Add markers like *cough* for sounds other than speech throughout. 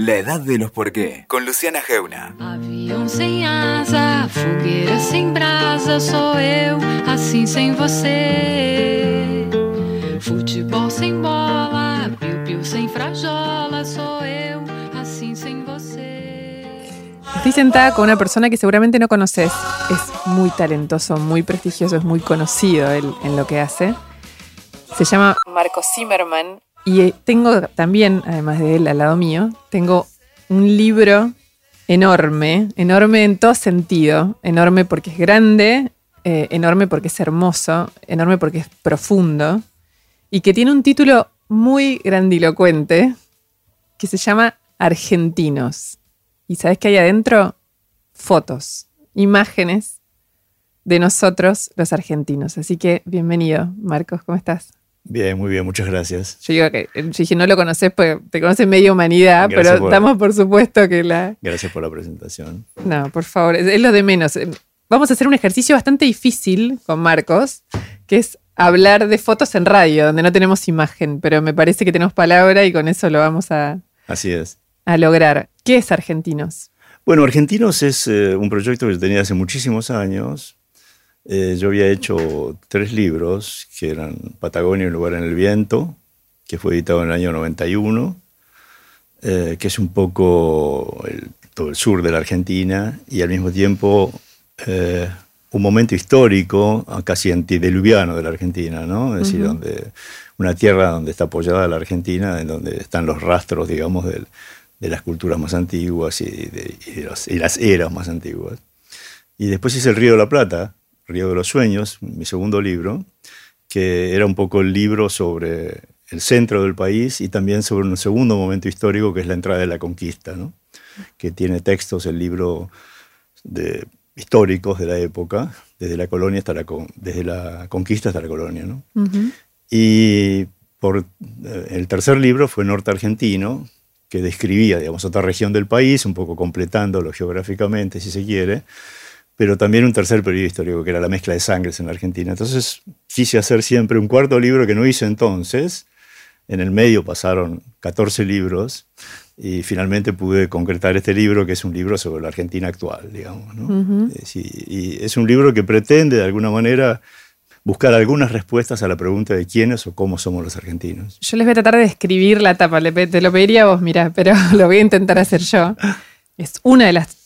La edad de los por qué, con Luciana Geuna. Avião sem asa, fogueira sem brasa, sou eu, assim sem você. Futebol sem bola, piu-piu sem frajola, sou eu, assim sem você. Estoy sentada con una persona que seguramente no conoces. Es muy talentoso, muy prestigioso, es muy conocido él en lo que hace. Se llama Marco Zimmerman. Y eh, tengo también, además de él al lado mío, tengo un libro enorme, enorme en todo sentido. Enorme porque es grande, eh, enorme porque es hermoso, enorme porque es profundo. Y que tiene un título muy grandilocuente que se llama Argentinos. ¿Y sabes qué hay adentro? Fotos, imágenes de nosotros los argentinos. Así que bienvenido, Marcos, ¿cómo estás? Bien, muy bien, muchas gracias. Yo digo que, yo dije, no lo conoces, pues te conoce media humanidad, Gracias pero por- estamos por supuesto que la... Gracias por la presentación. No, por favor, es, lo de menos. Eh, Vamos a hacer un ejercicio bastante difícil con Marcos, que es hablar de fotos en radio, donde no tenemos imagen, pero me parece que tenemos palabra y con eso lo vamos a, Así es. a lograr. ¿Qué es Argentinos? Bueno, Argentinos es eh, un proyecto que tenía hace muchísimos años. Eh, yo había hecho tres libros, que eran Patagonia, un lugar en el viento, que fue editado en el año 91, eh, que es un poco el- todo el sur de la Argentina y al mismo tiempo eh, un momento histórico, ah, casi antediluviano de la Argentina, ¿no? Es decir, donde, una tierra donde está apoyada la Argentina, en donde están los rastros, digamos, del- de las culturas más antiguas y, de, y de los- y las eras más antiguas. Y después hice El Río de la Plata, Río de los Sueños, mi segundo libro, que era un poco el libro sobre el centro del país y también sobre un segundo momento histórico que es la entrada de la conquista, ¿no? que tiene textos, el libro de, históricos de la época, desde la colonia hasta la, con- desde la conquista hasta la colonia. ¿no? Y por, eh, el tercer libro fue Norte Argentino, que describía, digamos, otra región del país, un poco completándolo geográficamente, si se quiere, pero también un tercer periodo histórico, que era la mezcla de sangres en la Argentina. Entonces quise hacer siempre un cuarto libro que no hice entonces. En el medio pasaron 14 libros y finalmente pude concretar este libro, que es un libro sobre la Argentina actual, digamos. ¿no? Eh, sí, y es un libro que pretende, de alguna manera, buscar algunas respuestas a la pregunta de quiénes o cómo somos los argentinos. Yo les voy a tratar de describir la tapa, te lo pediría a vos, mira, pero *laughs* lo voy a intentar hacer yo. Es una de las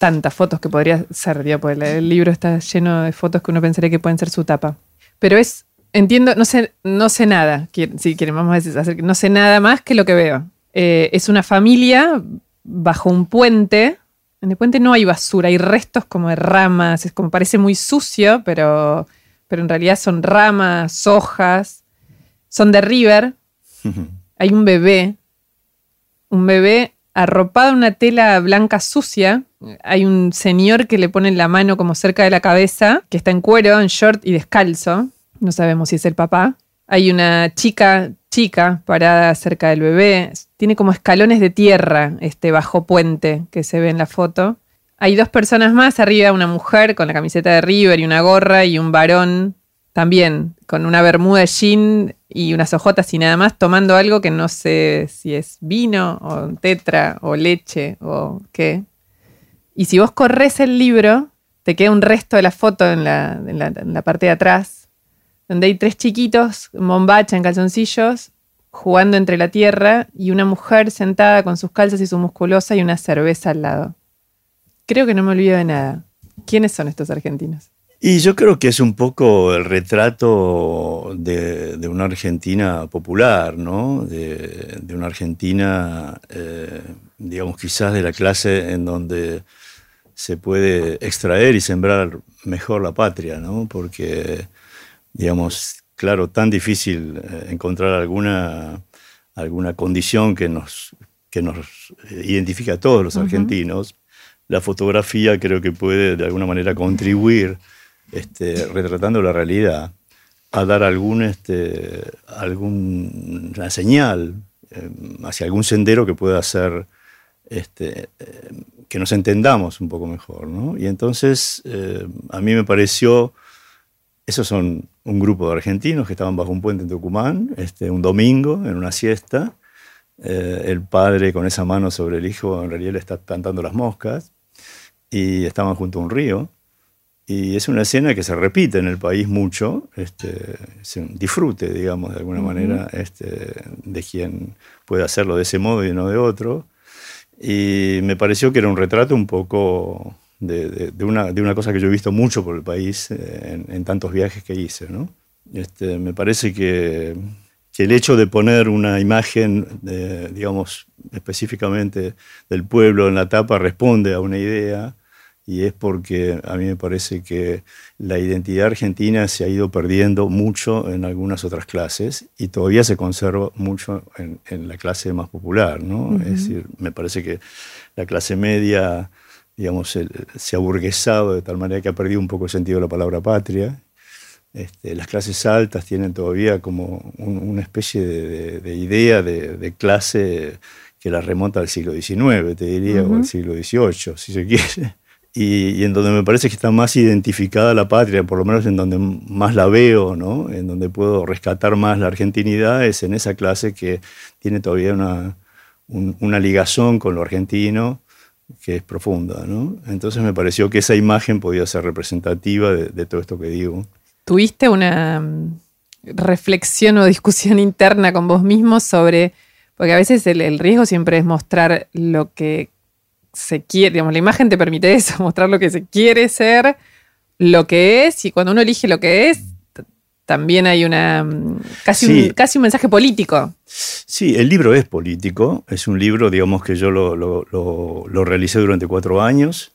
tantas fotos que podría ser, digo, porque el- libro está lleno de fotos que uno pensaría que pueden ser su tapa. Pero es, entiendo, no sé, no sé nada, si quieren, vamos a decir, hacer- no sé nada más que lo que veo. Eh, es una familia bajo un puente. En el puente no hay basura, hay restos como de ramas, es como parece muy sucio, pero, pero en realidad son ramas, hojas, son de River, *laughs* hay un bebé, un bebé arropado en una tela blanca sucia. Hay un señor que le pone la mano como cerca de la cabeza, que está en cuero, en short y descalzo. No sabemos si es el papá. Hay una chica, chica, parada cerca del bebé. Tiene como escalones de tierra este bajo puente que se ve en la foto. Hay dos personas más, arriba una mujer con la camiseta de River y una gorra y un varón también con una bermuda jean y unas ojotas y nada más, tomando algo que no sé si es vino o tetra o leche o qué. Y si vos corres el libro, te queda un resto de la foto en la, en la- en la parte de atrás, donde hay tres chiquitos, bombacha en calzoncillos, jugando entre la tierra y una mujer sentada con sus calzas y su musculosa y una cerveza al lado. Creo que no me olvido de nada. ¿Quiénes son estos argentinos? Y yo creo que es un poco el retrato de, de una Argentina popular, ¿no? De, de una Argentina, eh, digamos, quizás de la clase en donde se puede extraer y sembrar mejor la patria, ¿no? Porque, digamos, claro, tan difícil eh, encontrar alguna, alguna condición que nos, que nos identifique a todos los argentinos. La fotografía creo que puede de alguna manera contribuir este, retratando la realidad, a dar algún, este, alguna señal eh, hacia algún sendero que pueda hacer este, eh, que nos entendamos un poco mejor. Y entonces eh, a mí me pareció, esos son un grupo de argentinos que estaban bajo un puente en Tucumán, este, un domingo, en una siesta, eh, el padre con esa mano sobre el hijo en realidad le está plantando las moscas y estaban junto a un río. Y es una escena que se repite en el país mucho, este, es un disfrute, digamos, de alguna manera, este, de quien puede hacerlo de ese modo y no de otro. Y me pareció que era un retrato un poco de, una, de una, cosa que yo he visto mucho por el país eh, en, tantos viajes que hice. ¿no? Este, me parece que, que, el hecho de poner una imagen, digamos, específicamente del pueblo en la tapa responde a una idea y es porque a mí me parece que la identidad argentina se ha ido perdiendo mucho en algunas otras clases y todavía se conserva mucho en, la clase más popular, ¿no? Es decir, me parece que la clase media, digamos, se ha burguesado de tal manera que ha perdido un poco el sentido de la palabra patria. Este, las clases altas tienen todavía como una especie de, idea de, clase que la remonta al siglo XIX, te diría, o al siglo XVIII, si se quiere y, en donde me parece que está más identificada la patria, por lo menos en donde más la veo, ¿no? en donde puedo rescatar más la argentinidad, es en esa clase que tiene todavía una, una ligazón con lo argentino que es profunda. ¿no? Entonces me pareció que esa imagen podía ser representativa de, todo esto que digo. ¿Tuviste una mm, reflexión o discusión interna con vos mismo sobre, porque a veces el riesgo siempre es mostrar lo que se quiere, digamos, la imagen te permite eso, *laughs* mostrar lo que se quiere ser, lo que es, y cuando uno elige lo que es, también hay una mm, casi, un, casi un mensaje político. Sí, el libro es político, es un libro, digamos, que yo lo, lo realicé durante cuatro años.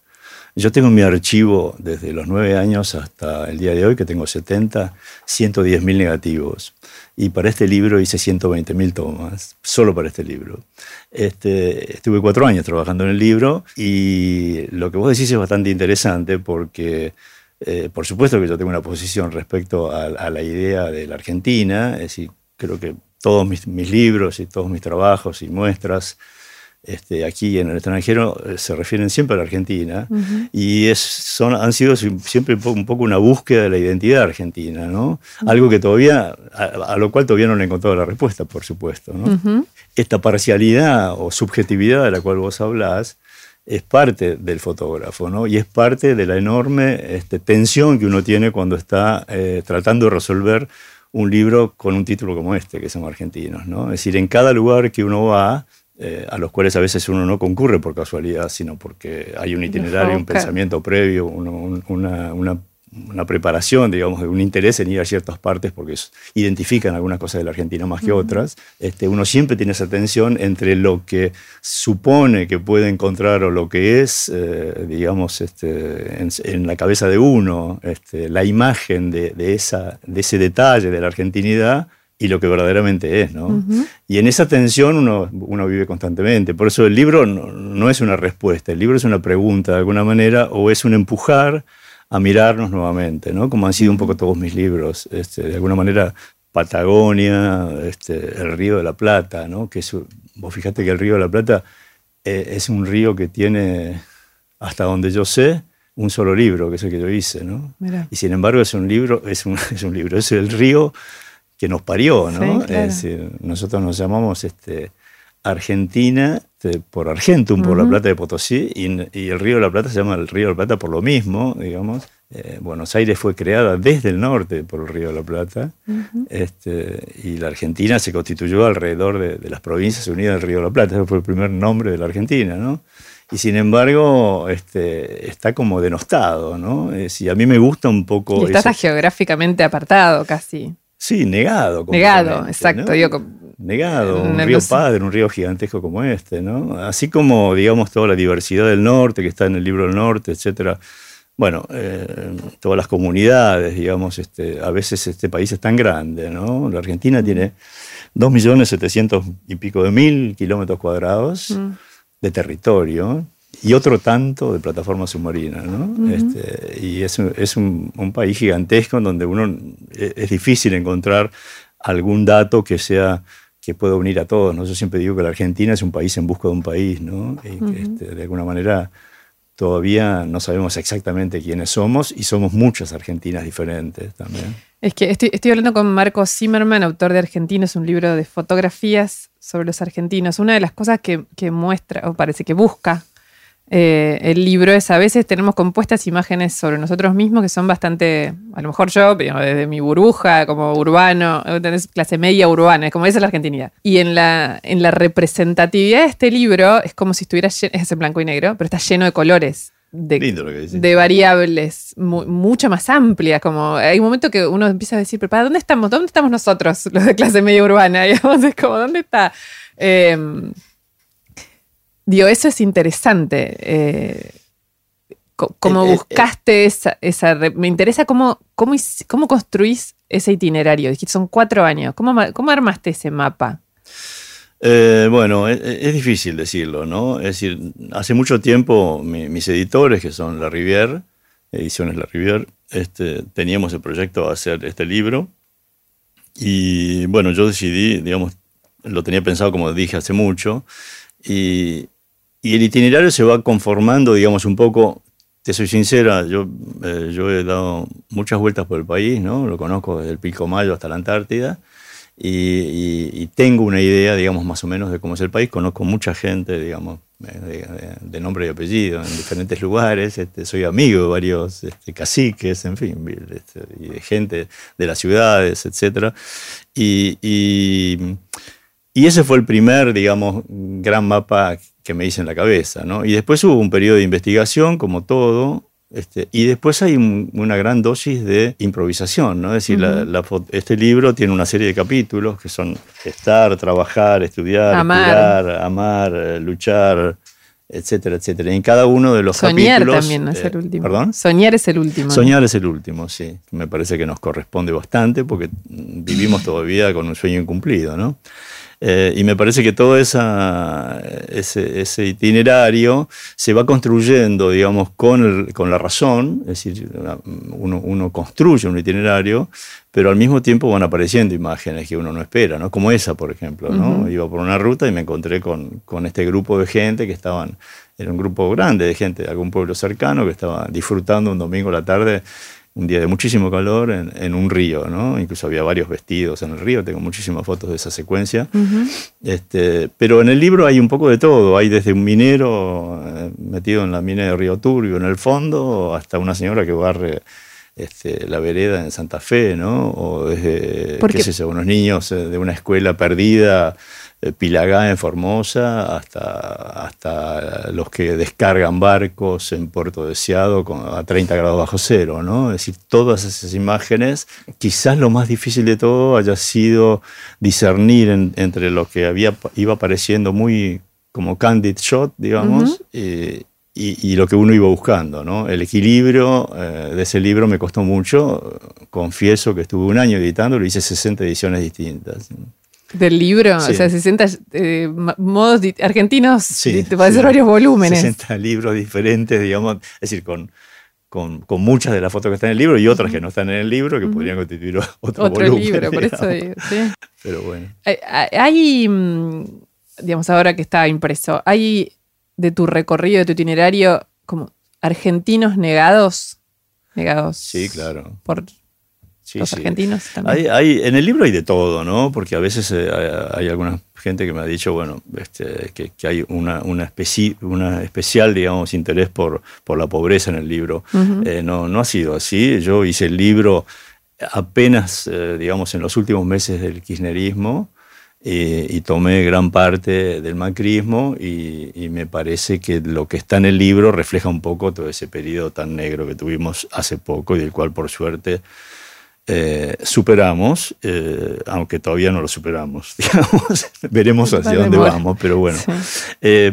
Yo tengo en mi archivo desde los nueve años hasta el día de hoy, que tengo 70, 110 mil negativos. Y para este libro hice 120 mil tomas, solo para este libro. Este, estuve cuatro años trabajando en el libro y lo que vos decís es bastante interesante porque, eh, por supuesto que yo tengo una posición respecto a, a, la idea de la Argentina, es decir, creo que todos mis, mis libros y todos mis trabajos y muestras este, aquí en el extranjero eh, se refieren siempre a la Argentina y es, son, han sido siempre un poco una búsqueda de la identidad argentina, ¿no? Algo que todavía, a, lo cual todavía no le he encontrado la respuesta, por supuesto, ¿no? Esta parcialidad o subjetividad de la cual vos hablás es parte del fotógrafo, ¿no? Y es parte de la enorme este, tensión que uno tiene cuando está eh, tratando de resolver un libro con un título como este, que somos argentinos, ¿no? Es decir, en cada lugar que uno va, eh, a los cuales a veces uno no concurre por casualidad, sino porque hay un itinerario, un pensamiento previo, una, una, preparación, digamos, un interés en ir a ciertas partes porque identifican algunas cosas de la Argentina más que otras. Este, uno siempre tiene esa tensión entre lo que supone que puede encontrar o lo que es, eh, digamos, este, en, la cabeza de uno, este, la imagen de, de, esa, de ese detalle de la argentinidad y lo que verdaderamente es, ¿no? Y en esa tensión uno, uno, vive constantemente. Por eso el libro no, es una respuesta, el libro es una pregunta de alguna manera o es un empujar a mirarnos nuevamente, ¿no? Como han sido un poco todos mis libros. Este, de alguna manera, Patagonia, este, el Río de la Plata, ¿no? Que vos fíjate que el Río de la Plata eh, es un río que tiene, hasta donde yo sé, un solo libro, que es el que yo hice, ¿no? Y sin embargo es un libro, es un, *laughs* es un libro, es el río que nos parió, ¿no? Es decir, nosotros nos llamamos este, Argentina este, por Argentum, por la Plata de Potosí, y, el Río de la Plata se llama el Río de la Plata por lo mismo, digamos. Eh, Buenos Aires fue creada desde el norte por el Río de la Plata, este, y la Argentina se constituyó alrededor de, las provincias unidas del Río de la Plata, ese fue el primer nombre de la Argentina, ¿no? Y sin embargo, este, está como denostado, ¿no? y a mí me gusta un poco... Y está geográficamente apartado casi. Sí, negado. Negado, exacto. negado, un río padre, un río gigantesco como este, ¿no? Así como, digamos, toda la diversidad del norte, que está en el libro del norte, etcétera. Bueno, eh, todas las comunidades, digamos, este, a veces este país es tan grande, ¿no? La Argentina tiene 2.700.000 y pico de mil kilómetros cuadrados mm. de territorio y otro tanto de plataforma submarina. ¿no? este, y es, es un, un, país gigantesco en donde uno e, es difícil encontrar algún dato que sea que pueda unir a todos. ¿no? Yo siempre digo que la Argentina es un país en busca de un país, ¿no? y este, de alguna manera todavía no sabemos exactamente quiénes somos y somos muchas Argentinas diferentes también. Es que estoy, estoy hablando con Marco Zimmerman, autor de Argentinos, un libro de fotografías sobre los argentinos. Una de las cosas que, que muestra, o parece que busca eh, el libro es a veces tenemos compuestas imágenes sobre nosotros mismos que son bastante, a lo mejor yo, pero desde mi burbuja, como urbano, tenés clase media urbana, es como esa es la argentinidad. Y en la, en la representatividad de este libro es como si estuviera lleno, es en blanco y negro, pero está lleno de colores. De, variables mu- mucho más amplias, como hay un momento que uno empieza a decir, pero ¿para dónde estamos? ¿Dónde estamos nosotros, los de clase media urbana? *laughs* Digamos, es como, ¿dónde está? Eh, Digo, eso es interesante. eh, cómo Eh, eh, buscaste esa, Me interesa cómo, cómo, cómo construís ese itinerario. Dijiste, son cuatro años. ¿Cómo, cómo armaste ese mapa? Eh, bueno, es, es difícil decirlo, ¿no? Es decir, hace mucho tiempo mi- mis editores, que son La Rivière, Ediciones La Rivière, este, teníamos el proyecto de hacer este libro. Y bueno, yo decidí, digamos, lo tenía pensado como dije hace mucho, y, y el itinerario se va conformando, digamos, un poco, te soy sincera, yo, eh, yo he dado muchas vueltas por el país, ¿no? Lo conozco desde el Pilcomayo hasta la Antártida, y, tengo una idea, digamos, más o menos de cómo es el país, conozco mucha gente, digamos, eh, de, nombre y apellido en diferentes lugares, este, soy amigo de varios este, caciques, en fin, este, de gente de las ciudades, etc. Y- y ese fue el primer, digamos, gran mapa que me hice en la cabeza, ¿no? Y después hubo un periodo de investigación, como todo, este, y después hay un- una gran dosis de improvisación, ¿no? Es decir, la- la fo- este libro tiene una serie de capítulos que son estar, trabajar, estudiar, Amar. amar, luchar, etcétera, etcétera. Y en cada uno de los Soñar capítulos... también no es eh, el último. ¿Perdón? Soñar es el último. Soñar es el último, sí. Me parece que nos corresponde bastante porque vivimos todavía con un sueño incumplido, ¿no? Eh, y me parece que todo esa, ese, ese itinerario se va construyendo, digamos, con, el- con la razón, es decir, uno, uno construye un itinerario, pero al mismo tiempo van apareciendo imágenes que uno no espera, ¿no? Como esa, por ejemplo, ¿no? Ujú. Iba por una ruta y me encontré con, con este grupo de gente que estaban, era un grupo grande de gente de algún pueblo cercano que estaba disfrutando un domingo a la tarde, un día de muchísimo calor, en, en un río, ¿no? Incluso había varios vestidos en el río, tengo muchísimas fotos de esa secuencia. Este, pero en el libro hay un poco de todo. Hay desde un minero eh, metido en la mina de Río Turbio en el fondo, hasta una señora que barre este, la vereda en Santa Fe, ¿no? O desde, qué sé yo, unos niños eh, de una escuela perdida, Pilagá en Formosa, hasta, hasta los que descargan barcos en Puerto Deseado con, a 30 grados bajo cero, ¿no? Es decir, todas esas imágenes, quizás lo más difícil de todo haya sido discernir en- entre lo que había, iba apareciendo muy como candid shot, digamos, eh, y, y lo que uno iba buscando, ¿no? El equilibrio eh, de ese libro me costó mucho, confieso que estuve un año editándolo, hice 60 ediciones distintas. Del libro, Sí. o sea, 60 eh, modos argentinos, Sí, te puede sí. ser varios volúmenes. 60 libros diferentes, digamos, es decir, con, con, con muchas de las fotos que están en el libro y otras que no están en el libro que podrían constituir otro, Otro volumen, libro, por eso digo, sí. Pero bueno. Hay- Hay, mm, digamos, ahora que está impreso, hay de tu recorrido, de tu itinerario, como argentinos negados, negados Sí, claro. por Sí, los sí. argentinos también. Hay, hay- en el libro hay de todo, ¿no? Porque a veces eh, hay, hay alguna gente que me ha dicho, bueno, este, que, que hay una, una, especi- una especial, digamos, interés por, por la pobreza en el libro. Ujú. Eh, no, no ha sido así. Yo hice el libro apenas, eh, digamos, en los últimos meses del kirchnerismo eh, y tomé gran parte del macrismo y, y me parece que lo que está en el libro refleja un poco todo ese periodo tan negro que tuvimos hace poco y del cual por suerte eh, superamos, eh, aunque todavía no lo superamos, *laughs* digamos. Veremos hacia dónde vamos, pero bueno. Sí. Eh,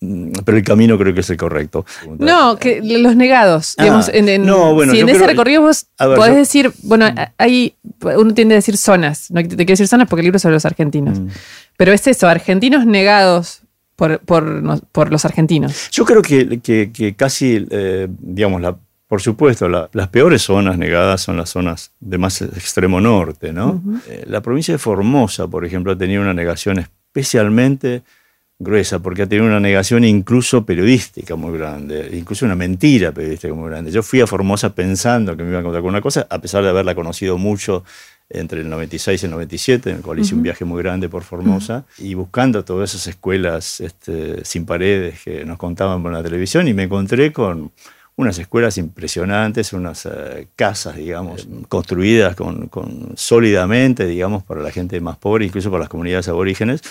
mm, pero el camino creo que es el correcto. No, que los negados, Ah, digamos, en, en- no, bueno, si en ese creo- recorrido vos ver, podés yo- decir, bueno, hay, uno tiende a decir zonas, no te quiero decir zonas porque el libro es sobre los argentinos, Mm. pero es eso, argentinos negados por, por, nos- por los argentinos. Yo creo que, que- que casi, eh, digamos, la, por supuesto, la- las peores zonas negadas son las zonas de más extremo norte, ¿no? Eh, la provincia de Formosa, por ejemplo, ha tenido una negación especialmente gruesa, porque ha tenido una negación incluso periodística muy grande, incluso una mentira periodística muy grande. Yo fui a Formosa pensando que me iba a encontrar con una cosa, a pesar de haberla conocido mucho entre el 96 y el 97, en el cual hice un viaje muy grande por Formosa, y buscando todas esas escuelas este, sin paredes que nos contaban por la televisión, y me encontré con unas escuelas impresionantes, unas eh, casas, digamos, construidas con, con, sólidamente, digamos, para la gente más pobre, incluso para las comunidades aborígenes,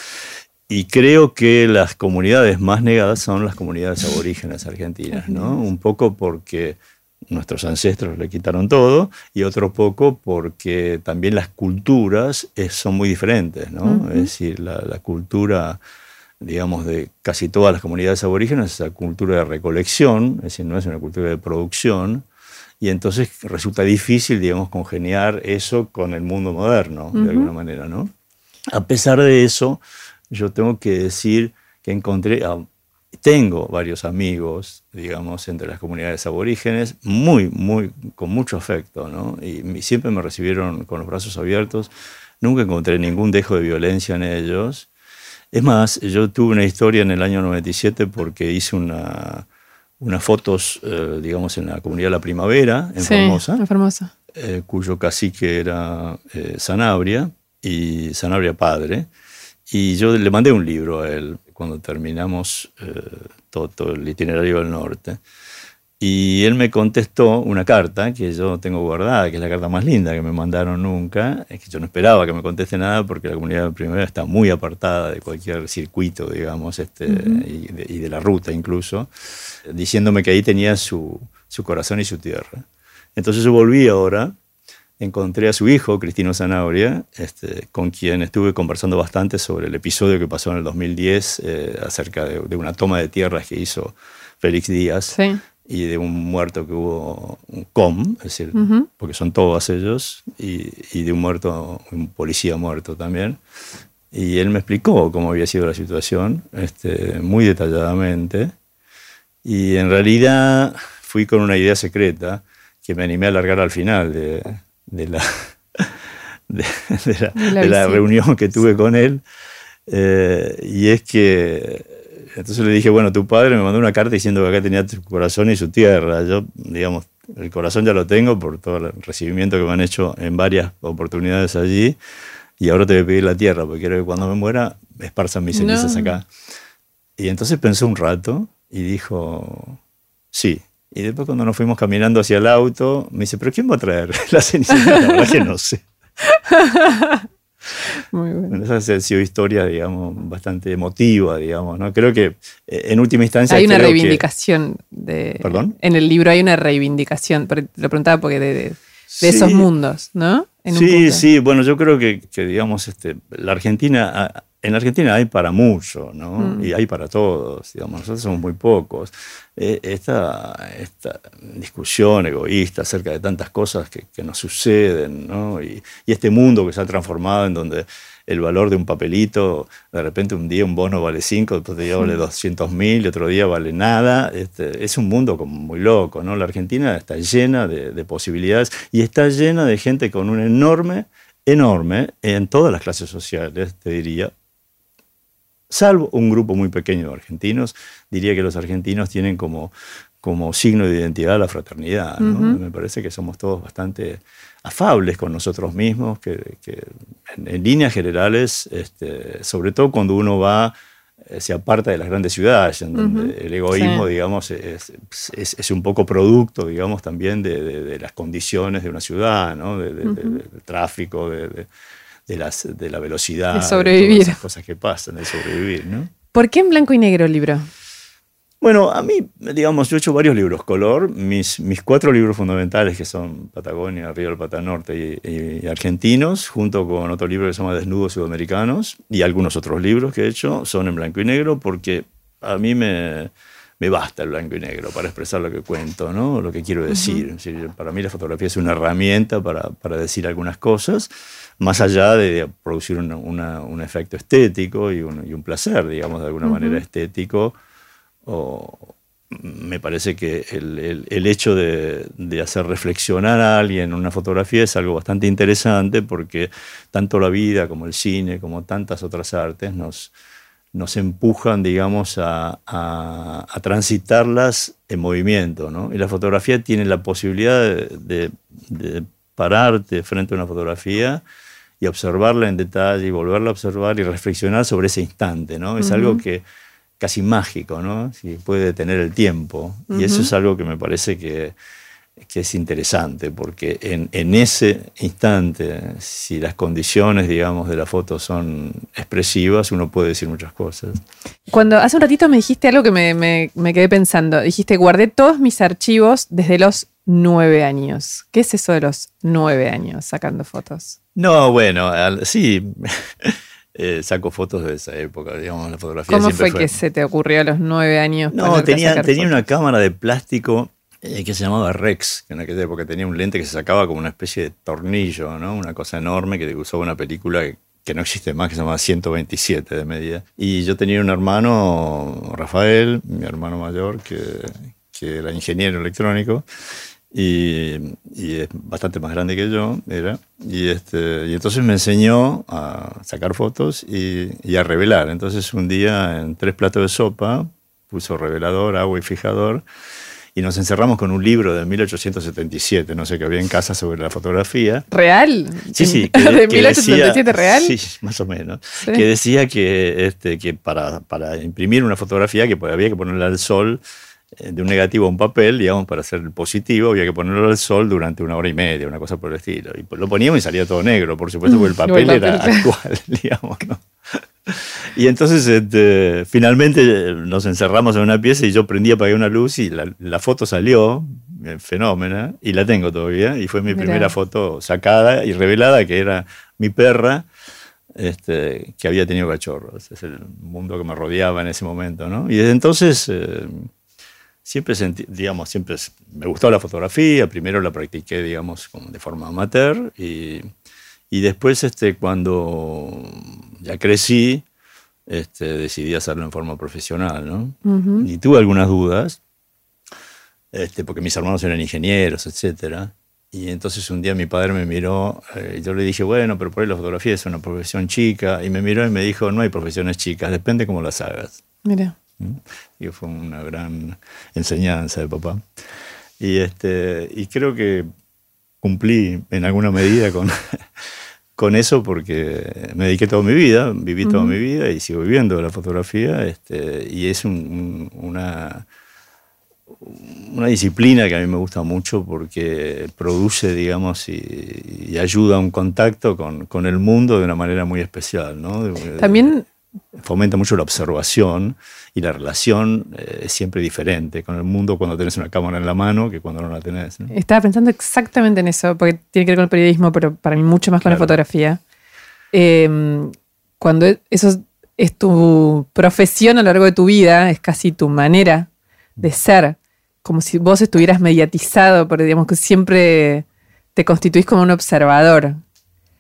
y creo que las comunidades más negadas son las comunidades aborígenes argentinas, ¿no? Un poco porque nuestros ancestros le quitaron todo y otro poco porque también las culturas son muy diferentes, ¿no? Es decir, la, cultura, digamos, de casi todas las comunidades aborígenes es la cultura de recolección, es decir, no es una cultura de producción, y entonces resulta difícil, digamos, congeniar eso con el mundo moderno, de alguna manera, ¿no? A pesar de eso, yo tengo que decir que encontré, ah, tengo varios amigos, digamos, entre las comunidades aborígenes, muy, muy, con mucho afecto, ¿no? Y, siempre me recibieron con los brazos abiertos, nunca encontré ningún dejo de violencia en ellos. Es más, yo tuve una historia en el año 97 porque hice una, unas fotos, eh, digamos, en la comunidad de la Primavera, en Formosa, en Formosa. Eh, cuyo cacique era eh, Sanabria, y Sanabria padre. Y yo le mandé un libro a él cuando terminamos eh, todo, el itinerario del norte. Y él me contestó una carta que yo tengo guardada, que es la carta más linda que me mandaron nunca. Es que yo no esperaba que me conteste nada porque la comunidad de primavera está muy apartada de cualquier circuito, digamos, este, y, de, y, de, la ruta incluso, diciéndome que ahí tenía su, su corazón y su tierra. Entonces yo volví ahora encontré a su hijo, Cristino Zanabria, este, con quien estuve conversando bastante sobre el episodio que pasó en el 2010 eh, acerca de, una toma de tierras que hizo Félix Díaz y de un muerto que hubo, un com, es decir, porque son todos ellos, y, de un muerto, un policía muerto también. Y él me explicó cómo había sido la situación, este, muy detalladamente. Y en realidad fui con una idea secreta que me animé a alargar al final de, de la, *laughs* de, la, reunión que tuve con él. Eh, y es que, entonces le dije, bueno, tu padre me mandó una carta diciendo que acá tenía su corazón y su tierra. Yo, digamos, el corazón ya lo tengo por todo el recibimiento que me han hecho en varias oportunidades allí. Y ahora te voy a pedir la tierra, porque quiero que cuando me muera esparzan mis cenizas acá. Y entonces pensó un rato y dijo, sí, y después cuando nos fuimos caminando hacia el auto, me dice, ¿pero quién va a traer *laughs* la ceniza? La verdad que no sé. *laughs* Muy bueno. Esa ha sido historia, digamos, bastante emotiva, digamos, ¿no? Creo que eh, en última instancia... Hay una reivindicación de... ¿Perdón? En el libro hay una reivindicación, lo preguntaba porque de, de, esos mundos, ¿no? sí, sí, bueno, yo creo que, que digamos, este, la Argentina en Argentina hay para mucho, ¿no? Mm. Y hay para todos, digamos, nosotros somos muy pocos. Eh, esta, esta, discusión egoísta acerca de tantas cosas que, que nos suceden, ¿no? Y, y, este mundo que se ha transformado en donde el valor de un papelito, de repente un día un bono vale 5, después día vale 200 mil, y otro día vale nada. Este, es un mundo como muy loco, ¿no? La Argentina está llena de, de posibilidades y está llena de gente con un enorme enorme en todas las clases sociales, te diría, salvo un grupo muy pequeño de argentinos, diría que los argentinos tienen como, como signo de identidad la fraternidad. Me parece que somos todos bastante afables con nosotros mismos, que, en, líneas generales, este, sobre todo cuando uno va eh, se aparta de las grandes ciudades, en donde el egoísmo, digamos, es, es, un poco producto, digamos, también de, las condiciones de una ciudad, ¿no? del tráfico, de, de, las, de la velocidad, de sobrevivir. De las cosas que pasan, de sobrevivir, ¿no? ¿Por qué en blanco y negro el libro? Bueno, a mí, digamos, yo he hecho varios libros color. Mis, mis cuatro libros fundamentales, que son Patagonia, Río del Patanorte y, y, Argentinos, junto con otro libro que se llama Desnudos Sudamericanos, y algunos otros libros que he hecho, son en blanco y negro, porque a mí me, me basta el blanco y negro para expresar lo que cuento, ¿no? lo que quiero decir. para mí la fotografía es una herramienta para, para decir algunas cosas más allá de producir un efecto estético y un, y un, placer, digamos, de alguna manera estético. O, me parece que el, el, hecho de, de, hacer reflexionar a alguien en una fotografía es algo bastante interesante porque tanto la vida como el cine, como tantas otras artes, nos, nos empujan, digamos, a, a- a transitarlas en movimiento, ¿no? Y la fotografía tiene la posibilidad de, de- de pararte frente a una fotografía y observarla en detalle y volverla a observar y reflexionar sobre ese instante, ¿no? Es algo que casi mágico, ¿no? Si puede detener el tiempo. Y eso es algo que me parece que, que es interesante, porque en, en ese instante, si las condiciones, digamos, de la foto son expresivas, uno puede decir muchas cosas. Cuando hace un ratito me dijiste algo que me, me- me quedé pensando. Dijiste, guardé todos mis archivos desde los nueve años. ¿Qué es eso de los nueve años sacando fotos? No, bueno, al- sí, *laughs* eh, saco fotos de esa época, digamos, la fotografía ¿Cómo fue, que se te ocurrió a los nueve años? No, tenía, tenía fotos? una cámara de plástico eh, que se llamaba Rex, que en aquella época tenía un lente que se sacaba como una especie de tornillo, ¿no? Una cosa enorme que usaba una película que, no existe más, que se llamaba 127 de medida. Y yo tenía un hermano, Rafael, mi hermano mayor, que, que era ingeniero electrónico. Y, y es bastante más grande que yo, era. Y, este, y entonces me enseñó a sacar fotos y, y a revelar. Entonces un día en tres platos de sopa puso revelador, agua y fijador. Y nos encerramos con un libro de 1877, no sé qué había en casa sobre la fotografía. ¿Real? Sí, sí. ¿De *laughs* que- que 1877 decía- real? Sí, más o menos. Sí. Que decía que, este, que para, para imprimir una fotografía que había que ponerla al sol de un negativo a un papel, digamos, para hacer el positivo, había que ponerlo al sol durante una hora y media, una cosa por el estilo. Y lo poníamos y salía todo negro, por supuesto, *laughs* porque el papel el era papel, actual, *laughs* digamos, ¿no? Y entonces este, finalmente eh, nos encerramos en una pieza y yo prendí, apagué una luz y la, la foto salió, eh, fenómena, y la tengo todavía. Y fue mi Mirá. primera foto sacada y revelada, que era mi perra, este, que había tenido cachorros. Es el mundo que me rodeaba en ese momento, ¿no? Y desde entonces eh, siempre sentí, digamos, siempre me gustó la fotografía. Primero la practiqué, digamos, como de forma amateur y, y después, este, cuando ya crecí, este, decidí hacerlo en forma profesional, ¿no? Ujú. Y tuve algunas dudas, este, porque mis hermanos eran ingenieros, etcétera. Y entonces un día mi padre me miró, eh, y yo le dije, bueno, pero por ahí la fotografía es una profesión chica. Y me miró y me dijo, no hay profesiones chicas, depende cómo las hagas. Mira. Y fue una gran enseñanza de papá. Y, este, y creo que cumplí en alguna medida con, *laughs* con eso porque me dediqué toda mi vida, viví toda mi vida y sigo viviendo la fotografía. Este, y es un- un- una, una disciplina que a mí me gusta mucho porque produce, digamos, y, y ayuda a un contacto con, con el mundo de una manera muy especial. ¿no? También fomenta mucho la observación y la relación eh, es siempre diferente con el mundo cuando tenés una cámara en la mano que cuando no la tenés. ¿no? Estaba pensando exactamente en eso, porque tiene que ver con el periodismo, pero para mí mucho más con la Claro. fotografía. Eh, cuando eso es tu profesión a lo largo de tu vida, es casi tu manera de ser, como si vos estuvieras mediatizado, porque digamos que siempre te constituís como un observador.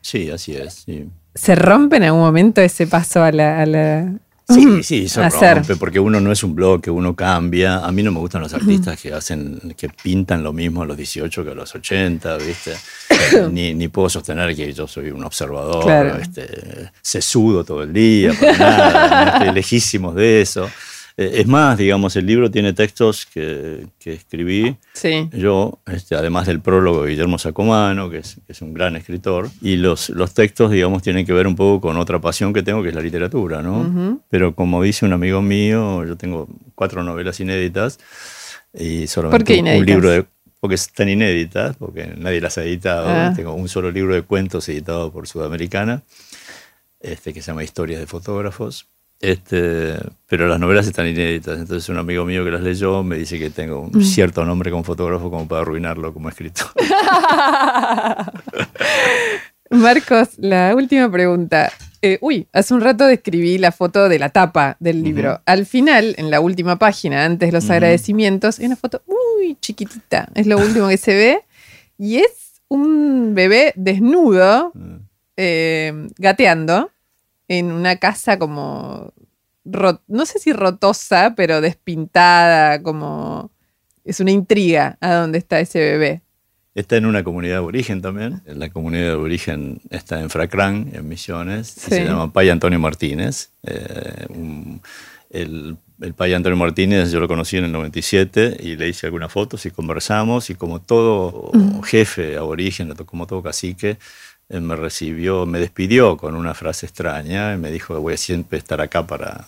Sí, así es. Sí, ¿Se rompe en algún momento ese paso a la... a la- sí, *clears throat* sí, se hacer? rompe porque uno no es un blog, que uno cambia. A mí no me gustan los artistas que hacen, que pintan lo mismo a los 18 que a los 80, ¿viste? *coughs* ni, ni puedo sostener que yo soy un observador, Claro. este, sesudo todo el día, para nada, no estoy lejísimos de eso. Eh, Es más, digamos, el libro tiene textos que, que escribí Sí. Yo, este, además del prólogo de Guillermo Sacomano, que es, que es un gran escritor, y los, los textos, digamos, tienen que ver un poco con otra pasión que tengo, que es la literatura, ¿no? Pero como dice un amigo mío, yo tengo cuatro novelas inéditas y solamente ¿Por qué un libro de... Porque están inéditas, porque nadie las ha editado. Ah. Tengo un solo libro de cuentos editado por Sudamericana, este, que se llama Historias de fotógrafos. Este, pero las novelas están inéditas, entonces un amigo mío que las leyó me dice que tengo Mm. un cierto nombre como fotógrafo como para arruinarlo como escritor. *laughs* Marcos, la última pregunta. Eh, uy, hace un rato describí la foto de la tapa del libro. Al final, en la última página, antes de los agradecimientos, hay una foto muy chiquitita. Es lo último que se ve. Y es un bebé desnudo, eh, gateando, en una casa como, ro- no sé si rotosa, pero despintada, como... Es una intriga a dónde está ese bebé. Está en una comunidad de origen también. La comunidad de origen está en Fracrán, en Misiones. y Sí. se llama Pay Antonio Martínez. Eh, un- el, el Pay Antonio Martínez yo lo conocí en el 97 y le hice algunas fotos y conversamos. Y como todo jefe aborigen, como todo cacique, él me recibió, me despidió con una frase extraña y me dijo voy a siempre estar acá para,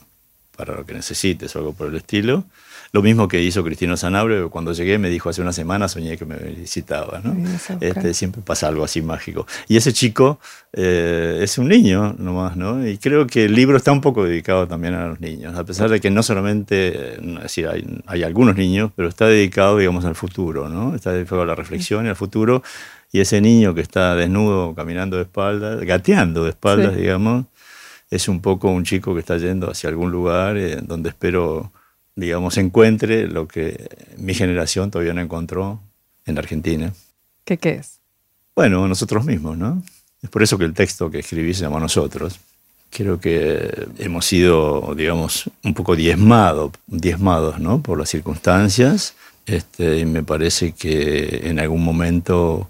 para lo que necesites o algo por el estilo. Lo mismo que hizo Cristino Sanabria, cuando llegué me dijo hace una semana soñé que me visitaba. ¿no? Este, siempre pasa algo así mágico. Y ese chico eh, es un niño nomás, ¿no? Y creo que el libro está un poco dedicado también a los niños, a pesar de que no solamente, eh, es decir, hay, hay algunos niños, pero está dedicado, digamos, al futuro, ¿no? Está dedicado a la reflexión y al futuro. Y ese niño que está desnudo, caminando de espaldas, gateando de espaldas, Sí. digamos, es un poco un chico que está yendo hacia algún lugar eh, donde espero, digamos, encuentre lo que mi generación todavía no encontró en Argentina. ¿Qué, qué es? Bueno, nosotros mismos, ¿no? Es por eso que el texto que escribí se llama Nosotros. Creo que hemos sido, digamos, un poco diezmado, diezmados, ¿no? Por las circunstancias. Este, y me parece que en algún momento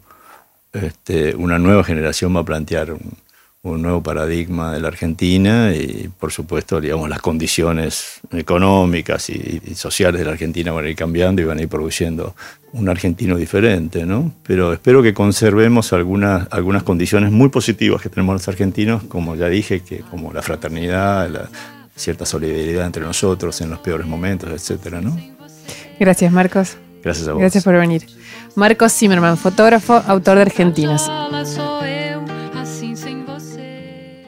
este, una nueva generación va a plantear un, un nuevo paradigma de la Argentina y, por supuesto, digamos, las condiciones económicas y, y sociales de la Argentina van a ir cambiando y van a ir produciendo un argentino diferente, ¿no? Pero espero que conservemos algunas, algunas condiciones muy positivas que tenemos los argentinos, como ya dije, que como la fraternidad, la cierta solidaridad entre nosotros en los peores momentos, etcétera, ¿no? Gracias, Marcos. Gracias a vos. Gracias por venir. Marcos Zimmerman, fotógrafo, autor de você.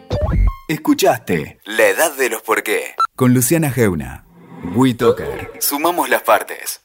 Escuchaste La Edad de los Por qué con Luciana Geuna. WeToker. Sumamos las partes.